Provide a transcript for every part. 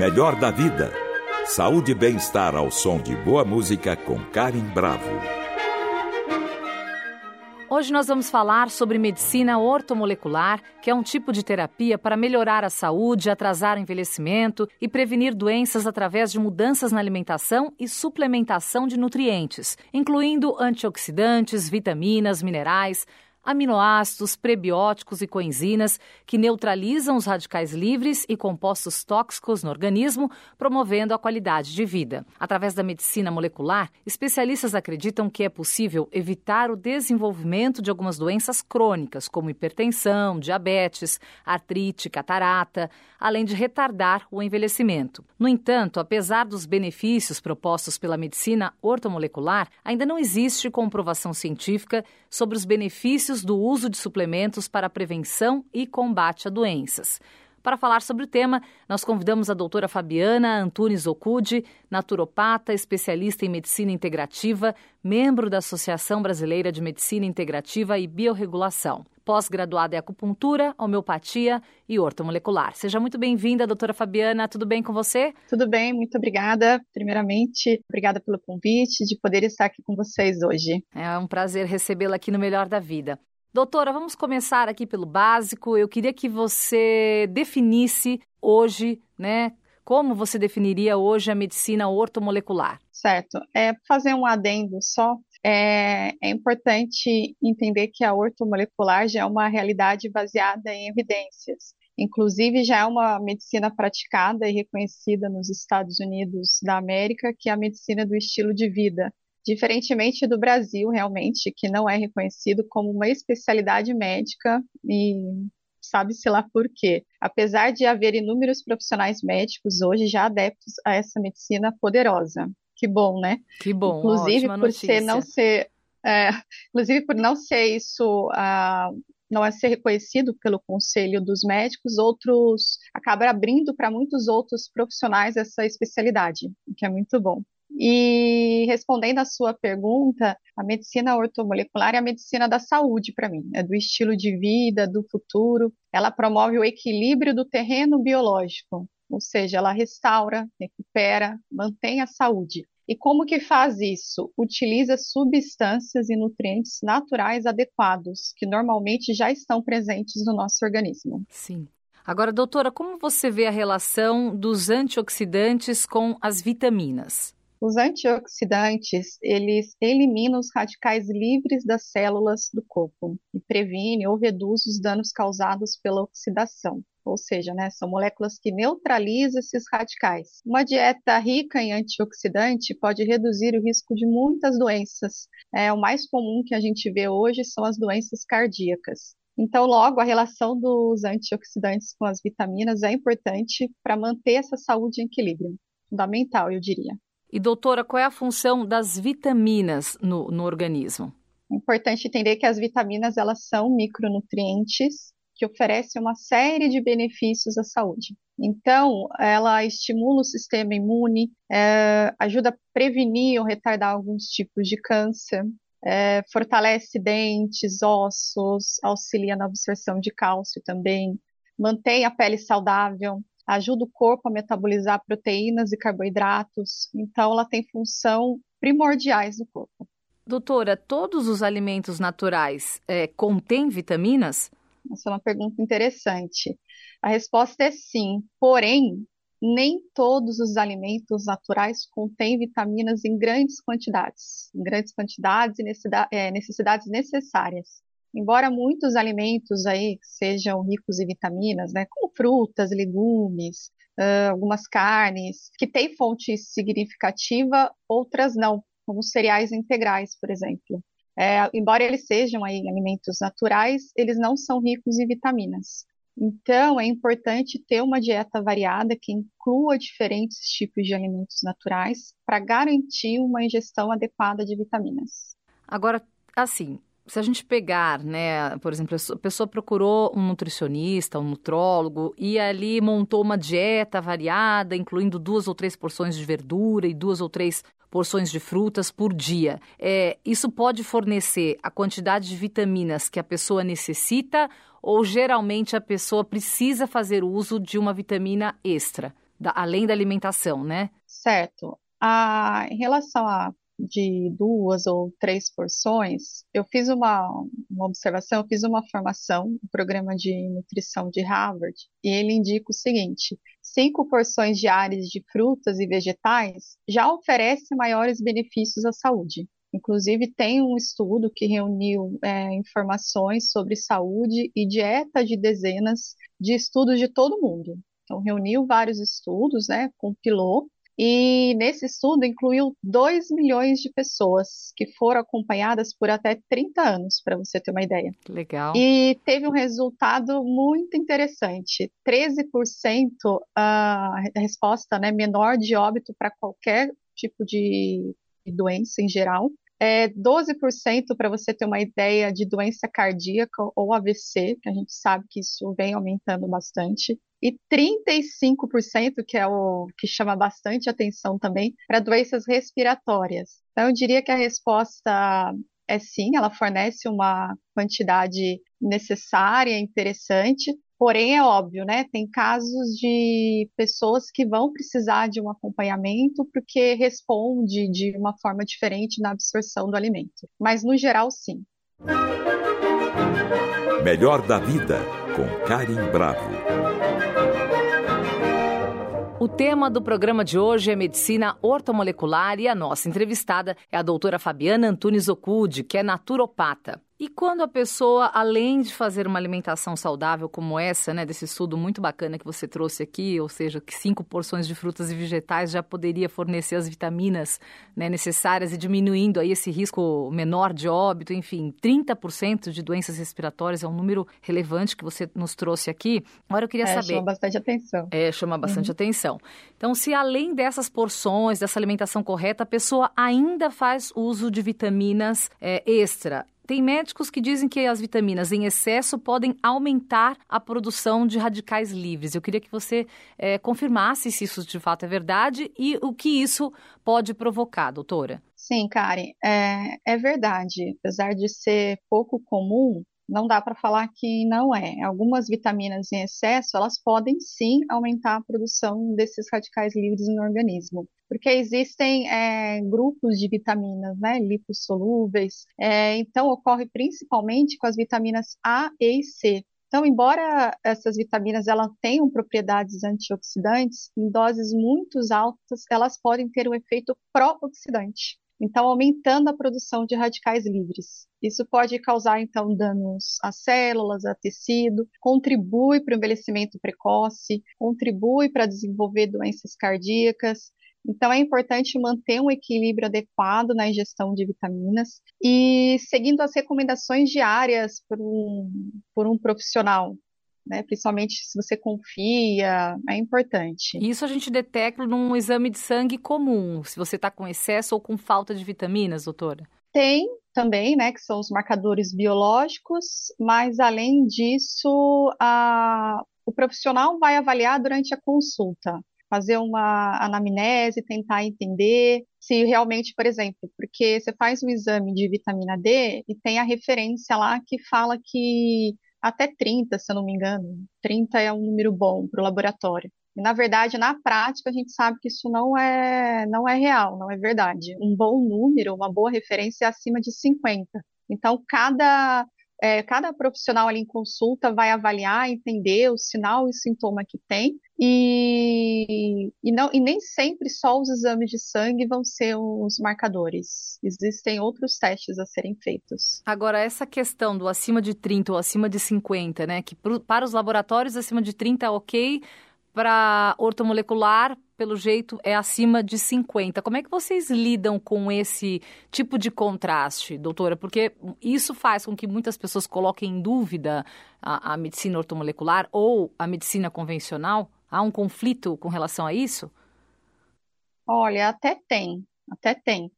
melhor da vida. Saúde e bem-estar ao som de boa música com Karen Bravo. Hoje nós vamos falar sobre medicina ortomolecular, que é um tipo de terapia para melhorar a saúde, atrasar o envelhecimento e prevenir doenças através de mudanças na alimentação e suplementação de nutrientes, incluindo antioxidantes, vitaminas, minerais, aminoácidos, prebióticos e coenzinas que neutralizam os radicais livres e compostos tóxicos no organismo, promovendo a qualidade de vida. Através da medicina molecular, especialistas acreditam que é possível evitar o desenvolvimento de algumas doenças crônicas, como hipertensão, diabetes, artrite, catarata, além de retardar o envelhecimento. No entanto, apesar dos benefícios propostos pela medicina ortomolecular, ainda não existe comprovação científica sobre os benefícios benefícios do uso de suplementos para prevenção e combate a doenças. Para falar sobre o tema, nós convidamos a doutora Fabiana Antunes Okude, naturopata, especialista em medicina integrativa, membro da Associação Brasileira de Medicina Integrativa e Biorregulação, pós-graduada em acupuntura, homeopatia e ortomolecular. Seja muito bem-vinda, doutora Fabiana. Tudo bem com você? Tudo bem, muito obrigada. Primeiramente, obrigada pelo convite de poder estar aqui com vocês hoje. É um prazer recebê-la aqui no Melhor da Vida. Doutora, vamos começar aqui pelo básico. Eu queria que você definisse hoje, né, como você definiria hoje a medicina ortomolecular? Certo. É fazer um adendo só. É, é importante entender que a ortomolecular já é uma realidade baseada em evidências. Inclusive, já é uma medicina praticada e reconhecida nos Estados Unidos da América, que é a medicina do estilo de vida, diferentemente do Brasil, realmente, que não é reconhecido como uma especialidade médica e sabe-se lá por quê. Apesar de haver inúmeros profissionais médicos hoje já adeptos a essa medicina poderosa. Que bom, né? Que bom. Inclusive por notícia. ser não ser, é, inclusive por não ser isso, não é ser reconhecido pelo Conselho dos Médicos, outros acaba abrindo para muitos outros profissionais essa especialidade, o que é muito bom. E respondendo à sua pergunta, a medicina ortomolecular é a medicina da saúde para mim, é do estilo de vida, do futuro. Ela promove o equilíbrio do terreno biológico, ou seja, ela restaura, recupera, mantém a saúde. E como que faz isso? Utiliza substâncias e nutrientes naturais adequados, que normalmente já estão presentes no nosso organismo. Sim. Agora, doutora, como você vê a relação dos antioxidantes com as vitaminas? Os antioxidantes, eles eliminam os radicais livres das células do corpo e previne ou reduz os danos causados pela oxidação. Ou seja, né, são moléculas que neutralizam esses radicais. Uma dieta rica em antioxidante pode reduzir o risco de muitas doenças. É, o mais comum que a gente vê hoje são as doenças cardíacas. Então, logo, a relação dos antioxidantes com as vitaminas é importante para manter essa saúde em equilíbrio. Fundamental, eu diria. E, doutora, qual é a função das vitaminas no, no organismo? É importante entender que as vitaminas elas são micronutrientes que oferecem uma série de benefícios à saúde. Então, ela estimula o sistema imune, é, ajuda a prevenir ou retardar alguns tipos de câncer, é, fortalece dentes, ossos, auxilia na absorção de cálcio também, mantém a pele saudável, ajuda o corpo a metabolizar proteínas e carboidratos, então ela tem função primordiais no corpo. Doutora, todos os alimentos naturais é, contêm vitaminas? Essa é uma pergunta interessante. A resposta é sim, porém, nem todos os alimentos naturais contêm vitaminas em grandes quantidades, em grandes quantidades e é, necessidades necessárias. Embora muitos alimentos aí sejam ricos em vitaminas, né, como frutas, legumes, uh, algumas carnes, que têm fonte significativa, outras não, como cereais integrais, por exemplo. É, embora eles sejam aí alimentos naturais, eles não são ricos em vitaminas. Então, é importante ter uma dieta variada que inclua diferentes tipos de alimentos naturais para garantir uma ingestão adequada de vitaminas. Agora, assim, se a gente pegar, né, por exemplo, a pessoa procurou um nutricionista, um nutrólogo e ali montou uma dieta variada, incluindo duas ou três porções de verdura e duas ou três porções de frutas por dia. É, isso pode fornecer a quantidade de vitaminas que a pessoa necessita ou geralmente a pessoa precisa fazer uso de uma vitamina extra? da, além da alimentação, né? Certo. Ah, em relação a de duas ou três porções, eu fiz uma, uma observação, eu fiz uma formação, um programa de nutrição de Harvard, e ele indica o seguinte: cinco porções diárias de frutas e vegetais já oferece maiores benefícios à saúde. Inclusive, tem um estudo que reuniu é, informações sobre saúde e dieta de dezenas de estudos de todo mundo. Então, reuniu vários estudos, né, compilou e nesse estudo incluiu 2 milhões de pessoas que foram acompanhadas por até 30 anos, para você ter uma ideia. Legal. E teve um resultado muito interessante. 13% a resposta né, menor de óbito para qualquer tipo de doença em geral. É 12% para você ter uma ideia de doença cardíaca ou AVC, que a gente sabe que isso vem aumentando bastante e 35%, que é o que chama bastante atenção também, para doenças respiratórias. Então, eu diria que a resposta é sim, ela fornece uma quantidade necessária, interessante, Porém, é óbvio, né? Tem casos de pessoas que vão precisar de um acompanhamento porque responde de uma forma diferente na absorção do alimento. Mas, no geral, sim. Melhor da vida, com Karim Bravo. O tema do programa de hoje é medicina ortomolecular e a nossa entrevistada é a doutora Fabiana Antunes Okude, que é naturopata. E quando a pessoa, além de fazer uma alimentação saudável como essa, né, desse estudo muito bacana que você trouxe aqui, ou seja, que cinco porções de frutas e vegetais já poderia fornecer as vitaminas né, necessárias e diminuindo aí esse risco menor de óbito, enfim, 30% de doenças respiratórias é um número relevante que você nos trouxe aqui. Agora eu queria é, saber. Chama bastante atenção. É, chama bastante uhum. atenção. Então, se além dessas porções, dessa alimentação correta, a pessoa ainda faz uso de vitaminas é, extra, tem médicos que dizem que as vitaminas em excesso podem aumentar a produção de radicais livres. Eu queria que você é, confirmasse se isso de fato é verdade e o que isso pode provocar, doutora. Sim, Karen, é, é verdade. Apesar de ser pouco comum, não dá para falar que não é. Algumas vitaminas em excesso, elas podem sim aumentar a produção desses radicais livres no organismo, porque existem é, grupos de vitaminas, né, lipossolúveis, é, então ocorre principalmente com as vitaminas A, E e C. Então, embora essas vitaminas elas tenham propriedades antioxidantes, em doses muito altas, elas podem ter um efeito pró-oxidante então aumentando a produção de radicais livres. Isso pode causar, então, danos às células, a tecido, contribui para o envelhecimento precoce, contribui para desenvolver doenças cardíacas. Então, é importante manter um equilíbrio adequado na ingestão de vitaminas e seguindo as recomendações diárias por um, por um profissional, né? Principalmente se você confia, é importante. Isso a gente detecta num exame de sangue comum, se você está com excesso ou com falta de vitaminas, doutora? Tem também, né, que são os marcadores biológicos, mas além disso, a, o profissional vai avaliar durante a consulta, fazer uma anamnese, tentar entender se realmente, por exemplo, porque você faz um exame de vitamina D e tem a referência lá que fala que até 30, se eu não me engano. 30 é um número bom para o laboratório. E, na verdade, na prática, a gente sabe que isso não é, não é real, não é verdade. Um bom número, uma boa referência é acima de 50. Então, cada é, cada profissional ali em consulta vai avaliar, entender o sinal e o sintoma que tem, e, e, não, e nem sempre só os exames de sangue vão ser os marcadores. Existem outros testes a serem feitos. Agora, essa questão do acima de 30 ou acima de 50, né? Que pro, para os laboratórios acima de 30 é ok, para ortomolecular, pelo jeito, é acima de 50. Como é que vocês lidam com esse tipo de contraste, doutora? Porque isso faz com que muitas pessoas coloquem em dúvida a, a medicina ortomolecular ou a medicina convencional? Há um conflito com relação a isso? Olha, até tem, até tem.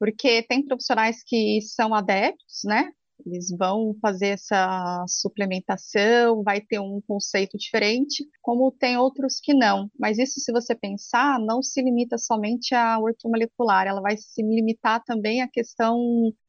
Porque tem profissionais que são adeptos, né, eles vão fazer essa suplementação, vai ter um conceito diferente, como tem outros que não. Mas isso, se você pensar, não se limita somente à ortomolecular, ela vai se limitar também à questão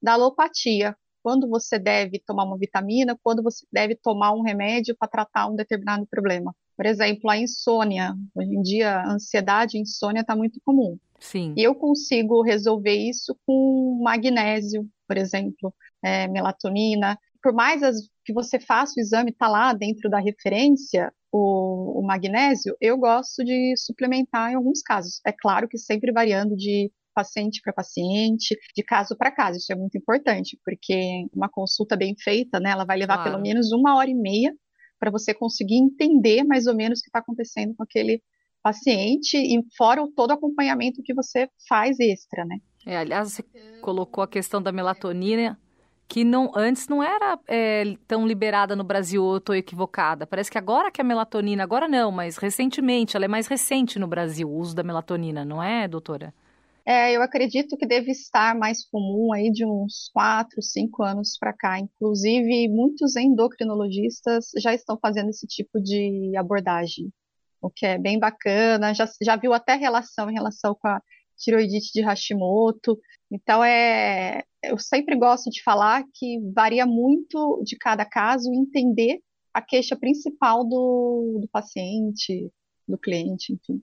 da alopatia. Quando você deve tomar uma vitamina, quando você deve tomar um remédio para tratar um determinado problema. Por exemplo, a insônia. Hoje em dia, a ansiedade e insônia está muito comum. Sim. E eu consigo resolver isso com magnésio, por exemplo, é, melatonina. Por mais as, que você faça o exame, está lá dentro da referência, o, o magnésio, eu gosto de suplementar em alguns casos. É claro que sempre variando de paciente para paciente, de caso para caso. Isso é muito importante, porque uma consulta bem feita, né, ela vai levar claro. pelo menos uma hora e meia para você conseguir entender mais ou menos o que está acontecendo com aquele paciente e fora todo o acompanhamento que você faz extra, né? É, aliás, você colocou a questão da melatonina, que não, antes não era é, tão liberada no Brasil, ou eu estou equivocada. Parece que agora que a melatonina, agora não, mas recentemente, ela é mais recente no Brasil, o uso da melatonina, não é, doutora? É, eu acredito que deve estar mais comum aí de uns 4, 5 anos para cá. Inclusive, muitos endocrinologistas já estão fazendo esse tipo de abordagem, o que é bem bacana. Já, já viu até relação em relação com a tiroidite de Hashimoto. Então, é, eu sempre gosto de falar que varia muito de cada caso entender a queixa principal do, do paciente, do cliente, enfim.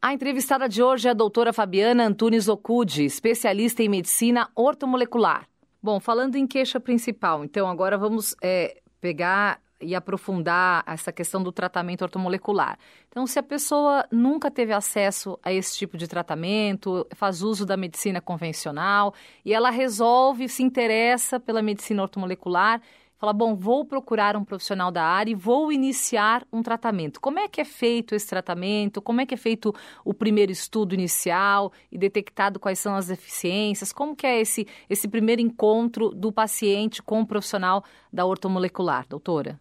A entrevistada de hoje é a doutora Fabiana Antunes Okude, especialista em medicina ortomolecular. Bom, falando em queixa principal, então agora vamos é, pegar e aprofundar essa questão do tratamento ortomolecular. Então, se a pessoa nunca teve acesso a esse tipo de tratamento, faz uso da medicina convencional e ela resolve, se interessa pela medicina ortomolecular fala: bom, vou procurar um profissional da área e vou iniciar um tratamento. Como é que é feito esse tratamento? Como é que é feito o primeiro estudo inicial e detectado quais são as deficiências? Como que é esse, esse primeiro encontro do paciente com o profissional da ortomolecular, doutora?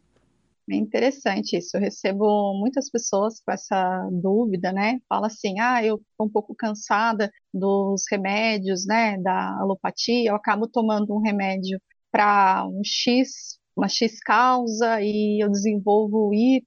É interessante isso. Eu recebo muitas pessoas com essa dúvida, né? Fala assim: ah, eu estou um pouco cansada dos remédios, né? Da alopatia, eu acabo tomando um remédio para um X, uma X causa e eu desenvolvo Y,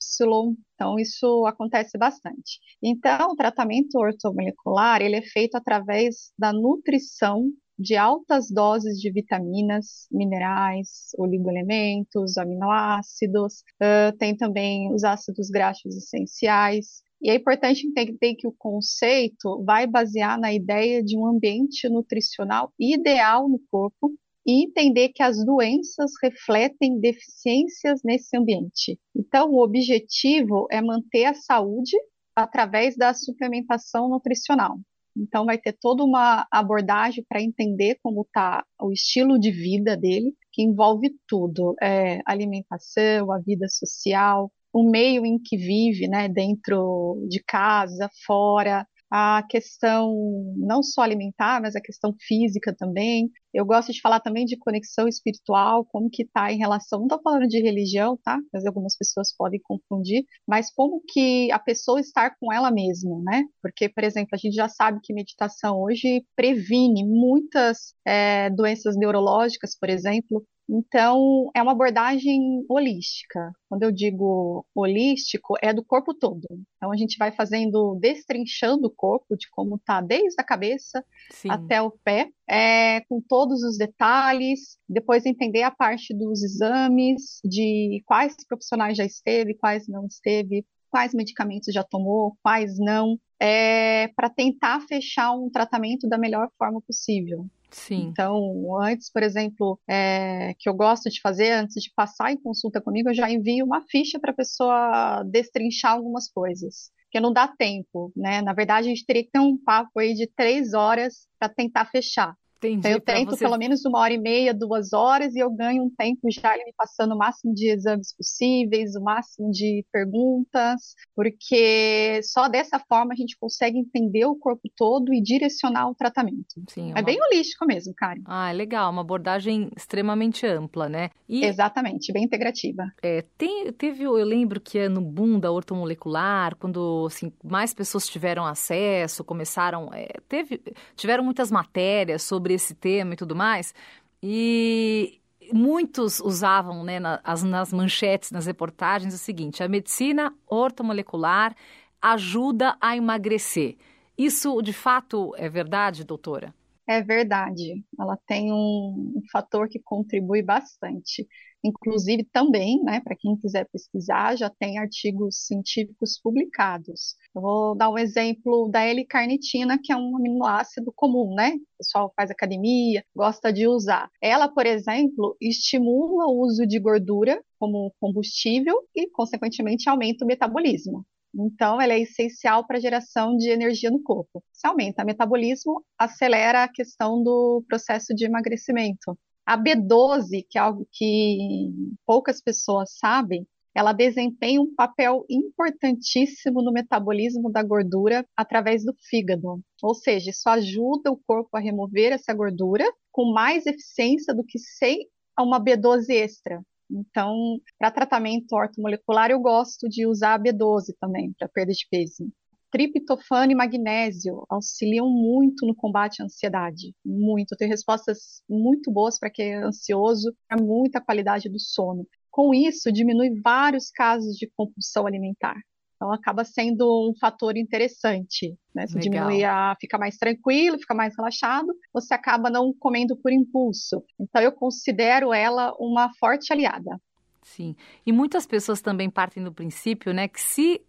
então isso acontece bastante. Então, o tratamento ortomolecular, ele é feito através da nutrição de altas doses de vitaminas, minerais, oligoelementos, aminoácidos, uh, tem também os ácidos graxos essenciais, e é importante entender que o conceito vai basear na ideia de um ambiente nutricional ideal no corpo e entender que as doenças refletem deficiências nesse ambiente. Então, o objetivo é manter a saúde através da suplementação nutricional. Então, vai ter toda uma abordagem para entender como está o estilo de vida dele, que envolve tudo: é, alimentação, a vida social, o meio em que vive, né, dentro de casa, fora, a questão não só alimentar, mas a questão física também. Eu gosto de falar também de conexão espiritual, como que está em relação, não estou falando de religião, tá? Mas algumas pessoas podem confundir, mas como que a pessoa estar com ela mesma, né? Porque, por exemplo, a gente já sabe que meditação hoje previne muitas é, doenças neurológicas, por exemplo, então, é uma abordagem holística. Quando eu digo holístico, é do corpo todo. Então, a gente vai fazendo, destrinchando o corpo, de como está desde a cabeça Sim. até o pé, é, com todos os detalhes. Depois, entender a parte dos exames, de quais profissionais já esteve, quais não esteve, quais medicamentos já tomou, quais não, é, para tentar fechar um tratamento da melhor forma possível. Sim. Então, antes, por exemplo, é, que eu gosto de fazer, antes de passar em consulta comigo, eu já envio uma ficha para a pessoa destrinchar algumas coisas, porque não dá tempo, né? Na verdade, a gente teria que ter um papo aí de três horas para tentar fechar. Entendi, então, eu tento você... pelo menos uma hora e meia, duas horas, e eu ganho um tempo já me passando o máximo de exames possíveis, o máximo de perguntas, porque só dessa forma a gente consegue entender o corpo todo e direcionar o tratamento. Sim, é, uma... é bem holístico mesmo, Karen. Ah, é legal, uma abordagem extremamente ampla, né? E... Exatamente, bem integrativa. É, tem, teve, eu lembro que é no boom da ortomolecular, quando assim, mais pessoas tiveram acesso, começaram, é, teve, tiveram muitas matérias sobre sobre esse tema e tudo mais. E muitos usavam né, nas, nas manchetes, nas reportagens, o seguinte: a medicina ortomolecular ajuda a emagrecer. Isso de fato é verdade, doutora? É verdade. Ela tem um, um fator que contribui bastante. Inclusive, também, né, para quem quiser pesquisar, já tem artigos científicos publicados. Eu vou dar um exemplo da L-carnitina, que é um aminoácido comum, né? O pessoal faz academia, gosta de usar. Ela, por exemplo, estimula o uso de gordura como combustível e, consequentemente, aumenta o metabolismo. Então, ela é essencial para a geração de energia no corpo. Se aumenta o metabolismo, acelera a questão do processo de emagrecimento. A B12, que é algo que poucas pessoas sabem, ela desempenha um papel importantíssimo no metabolismo da gordura através do fígado. Ou seja, isso ajuda o corpo a remover essa gordura com mais eficiência do que sem uma B12 extra. Então, para tratamento ortomolecular, eu gosto de usar a B12 também, para perda de peso. Triptofano e magnésio auxiliam muito no combate à ansiedade, muito. Tem respostas muito boas para quem é ansioso, para muita qualidade do sono. Com isso, diminui vários casos de compulsão alimentar. Então, acaba sendo um fator interessante. Né? Se diminui a fica mais tranquilo, fica mais relaxado, você acaba não comendo por impulso. Então, eu considero ela uma forte aliada. Sim. E muitas pessoas também partem do princípio, né, que se,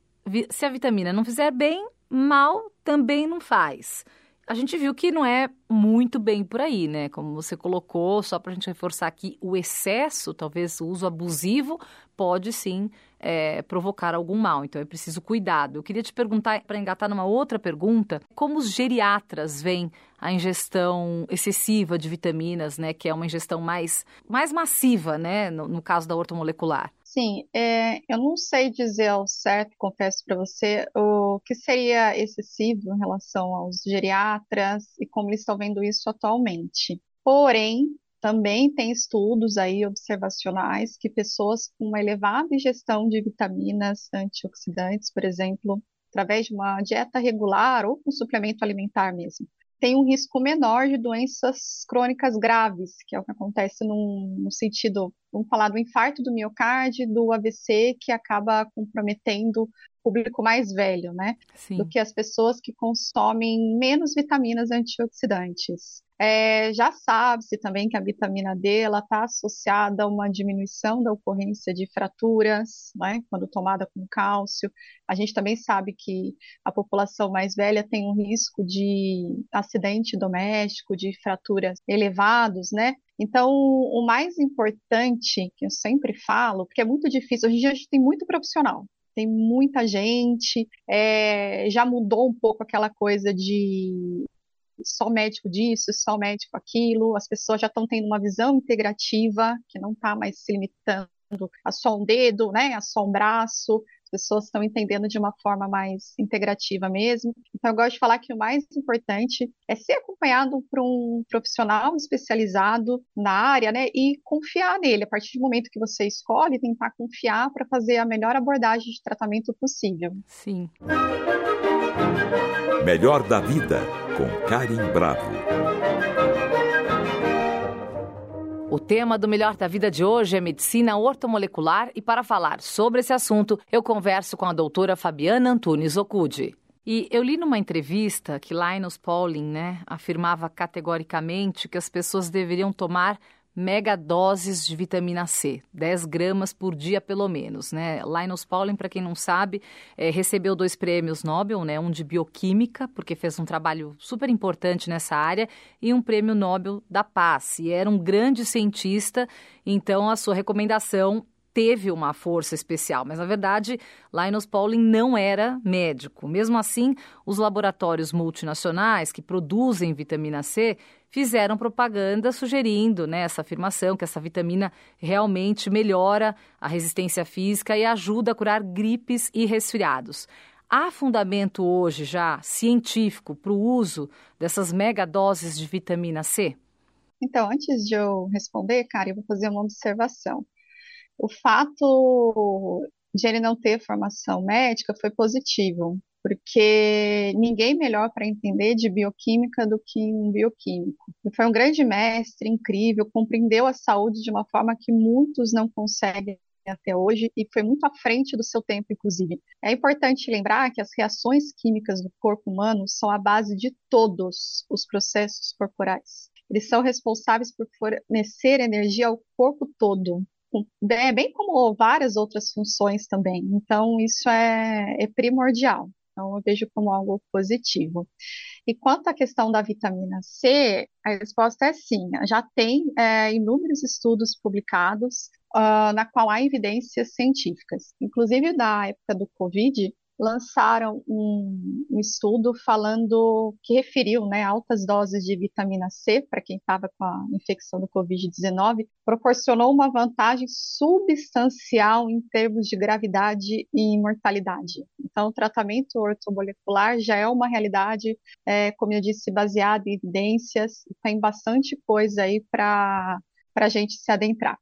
se a vitamina não fizer bem, mal também não faz a gente viu que não é muito bem por aí, né? Como você colocou, só para a gente reforçar aqui, o excesso, talvez o uso abusivo, pode sim é, provocar algum mal. Então é preciso cuidado. Eu queria te perguntar, para engatar numa outra pergunta, como os geriatras veem a ingestão excessiva de vitaminas, né? Que é uma ingestão mais, mais massiva, né? No, no caso da ortomolecular. Sim, é, eu não sei dizer ao certo, confesso para você, o que seria excessivo em relação aos geriatras e como eles estão vendo isso atualmente. Porém, também tem estudos aí observacionais que pessoas com uma elevada ingestão de vitaminas antioxidantes, por exemplo, através de uma dieta regular ou um suplemento alimentar mesmo, tem um risco menor de doenças crônicas graves, que é o que acontece num, no sentido, vamos falar do infarto do miocárdio, do AVC, que acaba comprometendo público mais velho, né? Sim. Do que as pessoas que consomem menos vitaminas antioxidantes. É, já sabe-se também que a vitamina D está associada a uma diminuição da ocorrência de fraturas, né, quando tomada com cálcio. A gente também sabe que a população mais velha tem um risco de acidente doméstico, de fraturas elevados, né? Então, o mais importante que eu sempre falo, porque é muito difícil, hoje em dia a gente tem muito profissional, tem muita gente, é, já mudou um pouco aquela coisa de só médico disso, só médico aquilo, as pessoas já estão tendo uma visão integrativa, que não está mais se limitando a só um dedo, né, a só um braço, pessoas estão entendendo de uma forma mais integrativa mesmo. Então, eu gosto de falar que o mais importante é ser acompanhado por um profissional especializado na área, né, e confiar nele. A partir do momento que você escolhe, tentar confiar para fazer a melhor abordagem de tratamento possível. Sim. Melhor da vida com Karim Bravo. O tema do Melhor da Vida de hoje é medicina ortomolecular e para falar sobre esse assunto, eu converso com a doutora Fabiana Antunes Okude. E eu li numa entrevista que Linus Pauling, né, afirmava categoricamente que as pessoas deveriam tomar megadoses de vitamina C, 10 gramas por dia pelo menos, né? Linus Pauling, para quem não sabe, é, recebeu dois prêmios Nobel, né? Um de bioquímica, porque fez um trabalho super importante nessa área, e um prêmio Nobel da Paz. E era um grande cientista, então a sua recomendação teve uma força especial, mas na verdade Linus Pauling não era médico. Mesmo assim, os laboratórios multinacionais que produzem vitamina C fizeram propaganda sugerindo né, essa afirmação que essa vitamina realmente melhora a resistência física e ajuda a curar gripes e resfriados. Há fundamento hoje já científico para o uso dessas megadoses de vitamina C? Então, antes de eu responder, cara, eu vou fazer uma observação. O fato de ele não ter formação médica foi positivo, porque ninguém melhor para entender de bioquímica do que um bioquímico. Ele foi um grande mestre, incrível, compreendeu a saúde de uma forma que muitos não conseguem até hoje e foi muito à frente do seu tempo, inclusive. É importante lembrar que as reações químicas do corpo humano são a base de todos os processos corporais. Eles são responsáveis por fornecer energia ao corpo todo. é bem como várias outras funções também. Então, isso é, é primordial. Então, eu vejo como algo positivo. E quanto à questão da vitamina C, a resposta é sim. Já tem é, inúmeros estudos publicados uh, na qual há evidências científicas. Inclusive, da época do Covid, lançaram um, um, estudo falando que referiu né, altas doses de vitamina C para quem estava com a infecção do Covid-19, proporcionou uma vantagem substancial em termos de gravidade e mortalidade. Então, o tratamento ortomolecular já é uma realidade, é, como eu disse, baseada em evidências, tem bastante coisa aí para a gente se adentrar.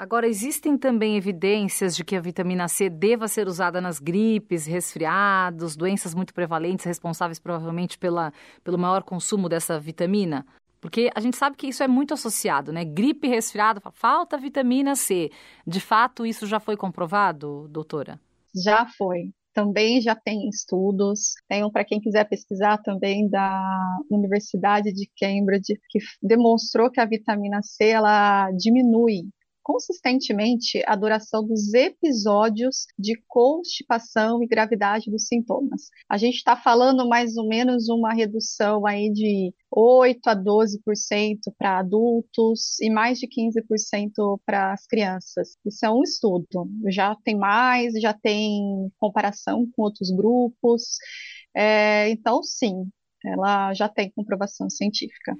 Agora, existem também evidências de que a vitamina C deva ser usada nas gripes, resfriados, doenças muito prevalentes, responsáveis provavelmente pela, pelo maior consumo dessa vitamina? Porque a gente sabe que isso é muito associado, né? Gripe, resfriado, falta vitamina C. De fato, isso já foi comprovado, doutora? Já foi. Também já tem estudos. Tem um para quem quiser pesquisar também da Universidade de Cambridge que demonstrou que a vitamina C ela diminui consistentemente a duração dos episódios de constipação e gravidade dos sintomas. A gente está falando mais ou menos uma redução aí de 8 a 12% para adultos e mais de 15% para as crianças. Isso é um estudo. Já tem mais, já tem comparação com outros grupos. É, então, sim, ela já tem comprovação científica.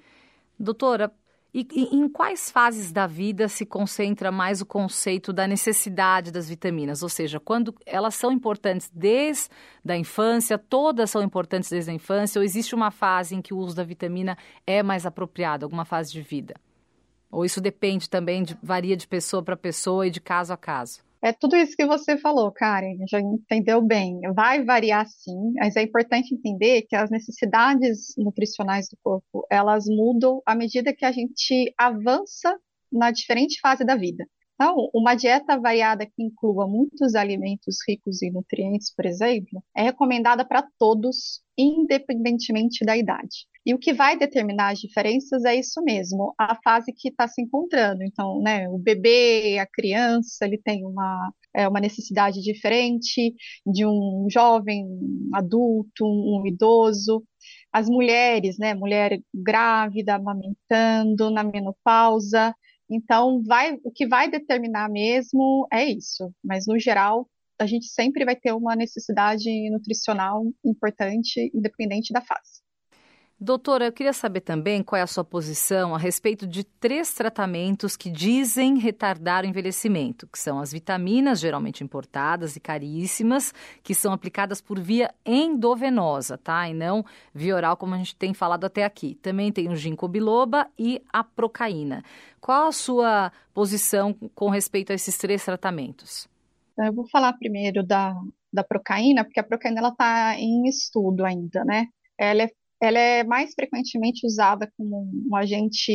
Doutora, e, e, em quais fases da vida se concentra mais o conceito da necessidade das vitaminas? Ou seja, quando elas são importantes desde a infância, todas são importantes desde a infância, ou existe uma fase em que o uso da vitamina é mais apropriado, alguma fase de vida? Ou isso depende também, de, varia de pessoa para pessoa e de caso a caso? É tudo isso que você falou, Karen, já entendeu bem. Vai variar sim, mas é importante entender que as necessidades nutricionais do corpo, elas mudam à medida que a gente avança na diferente fase da vida. Então, uma dieta variada que inclua muitos alimentos ricos em nutrientes, por exemplo, é recomendada para todos, independentemente da idade. E o que vai determinar as diferenças é isso mesmo, a fase que está se encontrando. Então, né, o bebê, a criança, ele tem uma, é, uma necessidade diferente de um jovem, um adulto, um, idoso. As mulheres, né, mulher grávida, amamentando, na menopausa. Então, vai, o que vai determinar mesmo é isso. Mas, no geral, a gente sempre vai ter uma necessidade nutricional importante, independente da fase. Doutora, eu queria saber também qual é a sua posição a respeito de três tratamentos que dizem retardar o envelhecimento, que são as vitaminas, geralmente importadas e caríssimas, que são aplicadas por via endovenosa, tá? E não via oral, como a gente tem falado até aqui. Também tem o ginkgo biloba e a procaína. Qual a sua posição com respeito a esses três tratamentos? Eu vou falar primeiro da, da procaína, porque a procaína está em estudo ainda, né? Ela é ela é mais frequentemente usada como um agente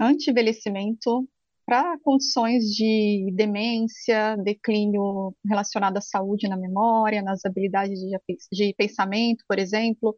anti-envelhecimento para condições de demência, declínio relacionado à saúde na memória, nas habilidades de, pensamento, por exemplo.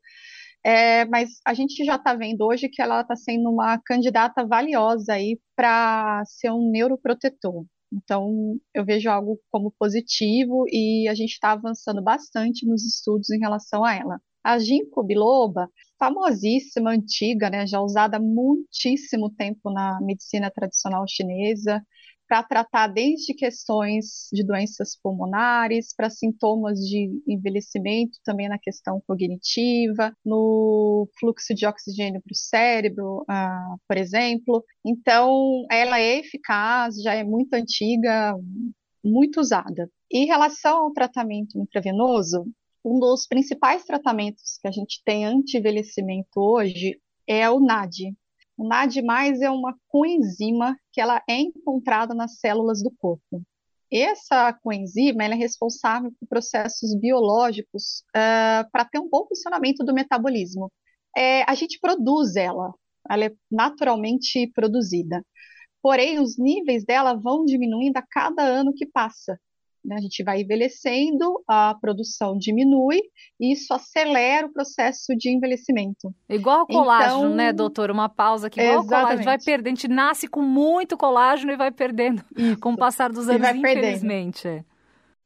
É, mas a gente já está vendo hoje que ela está sendo uma candidata valiosa aí para ser um neuroprotetor. Então, eu vejo algo como positivo e a gente está avançando bastante nos estudos em relação a ela. A ginkgo biloba, famosíssima, antiga, né, já usada há muitíssimo tempo na medicina tradicional chinesa, para tratar desde questões de doenças pulmonares, para sintomas de envelhecimento, também na questão cognitiva, no fluxo de oxigênio para o cérebro, uh, por exemplo. Então, ela é eficaz, já é muito antiga, muito usada. Em relação ao tratamento intravenoso, um dos principais tratamentos que a gente tem anti-envelhecimento hoje é o NAD. O NAD+, é uma coenzima que ela é encontrada nas células do corpo. Essa coenzima é responsável por processos biológicos uh, para ter um bom funcionamento do metabolismo. É, a gente produz ela, ela é naturalmente produzida. Porém, os níveis dela vão diminuindo a cada ano que passa. Né? A gente vai envelhecendo, a produção diminui e isso acelera o processo de envelhecimento. Igual colágeno, então, né, doutor? Uma pausa que igual exatamente. colágeno vai perdendo. A gente nasce com muito colágeno e vai perdendo isso. com o passar dos anos, infelizmente. Perdendo.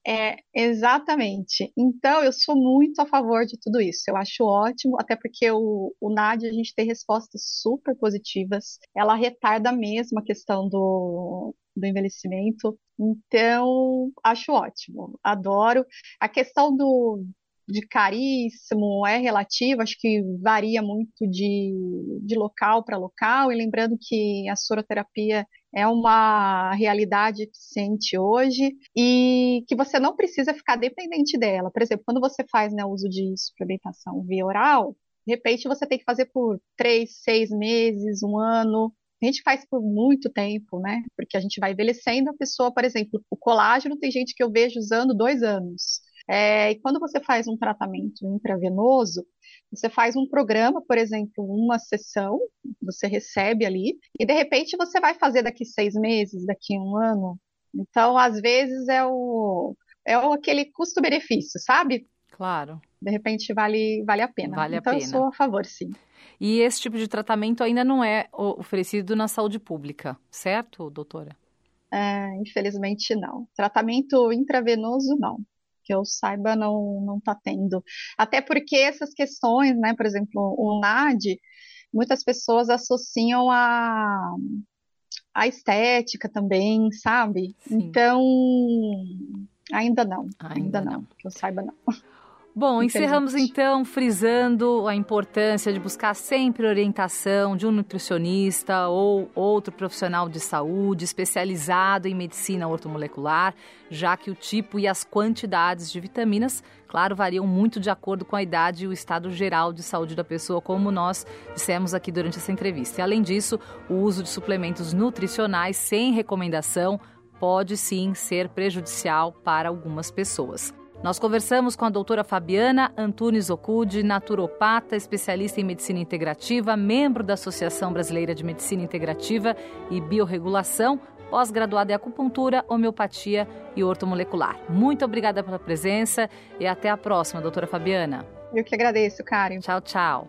É, exatamente. Então, eu sou muito a favor de tudo isso. Eu acho ótimo, até porque o, o NAD a gente tem respostas super positivas. Ela retarda mesmo a questão do, do envelhecimento. Então, acho ótimo. Adoro. A questão do, de caríssimo é relativo, acho que varia muito de, de local para local. E lembrando que a soroterapia é uma realidade eficiente hoje e que você não precisa ficar dependente dela. Por exemplo, quando você faz né, uso de suplementação via oral, de repente você tem que fazer por três, seis meses, um ano. A gente faz por muito tempo, né? Porque a gente vai envelhecendo a pessoa, por exemplo, o colágeno tem gente que eu vejo usando dois anos. É, e quando você faz um tratamento intravenoso, você faz um programa, por exemplo, uma sessão, você recebe ali, e de repente você vai fazer daqui seis meses, daqui um ano. Então, às vezes, é o, é o, aquele custo-benefício, sabe? Claro. De repente vale, vale a pena. Vale então, a pena. eu sou a favor, sim. E esse tipo de tratamento ainda não é oferecido na saúde pública, certo, doutora? É, infelizmente não. Tratamento intravenoso, não que eu saiba não não está tendo. Até porque essas questões, né, por exemplo, o NAD, muitas pessoas associam a a estética também, sabe? Sim. Então, ainda não, ainda, ainda não, não, que eu saiba não. Bom, encerramos então frisando a importância de buscar sempre orientação de um nutricionista ou outro profissional de saúde especializado em medicina ortomolecular, já que o tipo e as quantidades de vitaminas, claro, variam muito de acordo com a idade e o estado geral de saúde da pessoa, como nós dissemos aqui durante essa entrevista. E, além disso, o uso de suplementos nutricionais sem recomendação pode sim ser prejudicial para algumas pessoas. Nós conversamos com a doutora Fabiana Antunes Okude, naturopata, especialista em medicina integrativa, membro da Associação Brasileira de Medicina Integrativa e Biorregulação, pós-graduada em acupuntura, homeopatia e ortomolecular. Muito obrigada pela presença e até a próxima, doutora Fabiana. Eu que agradeço, Karen. Tchau, tchau.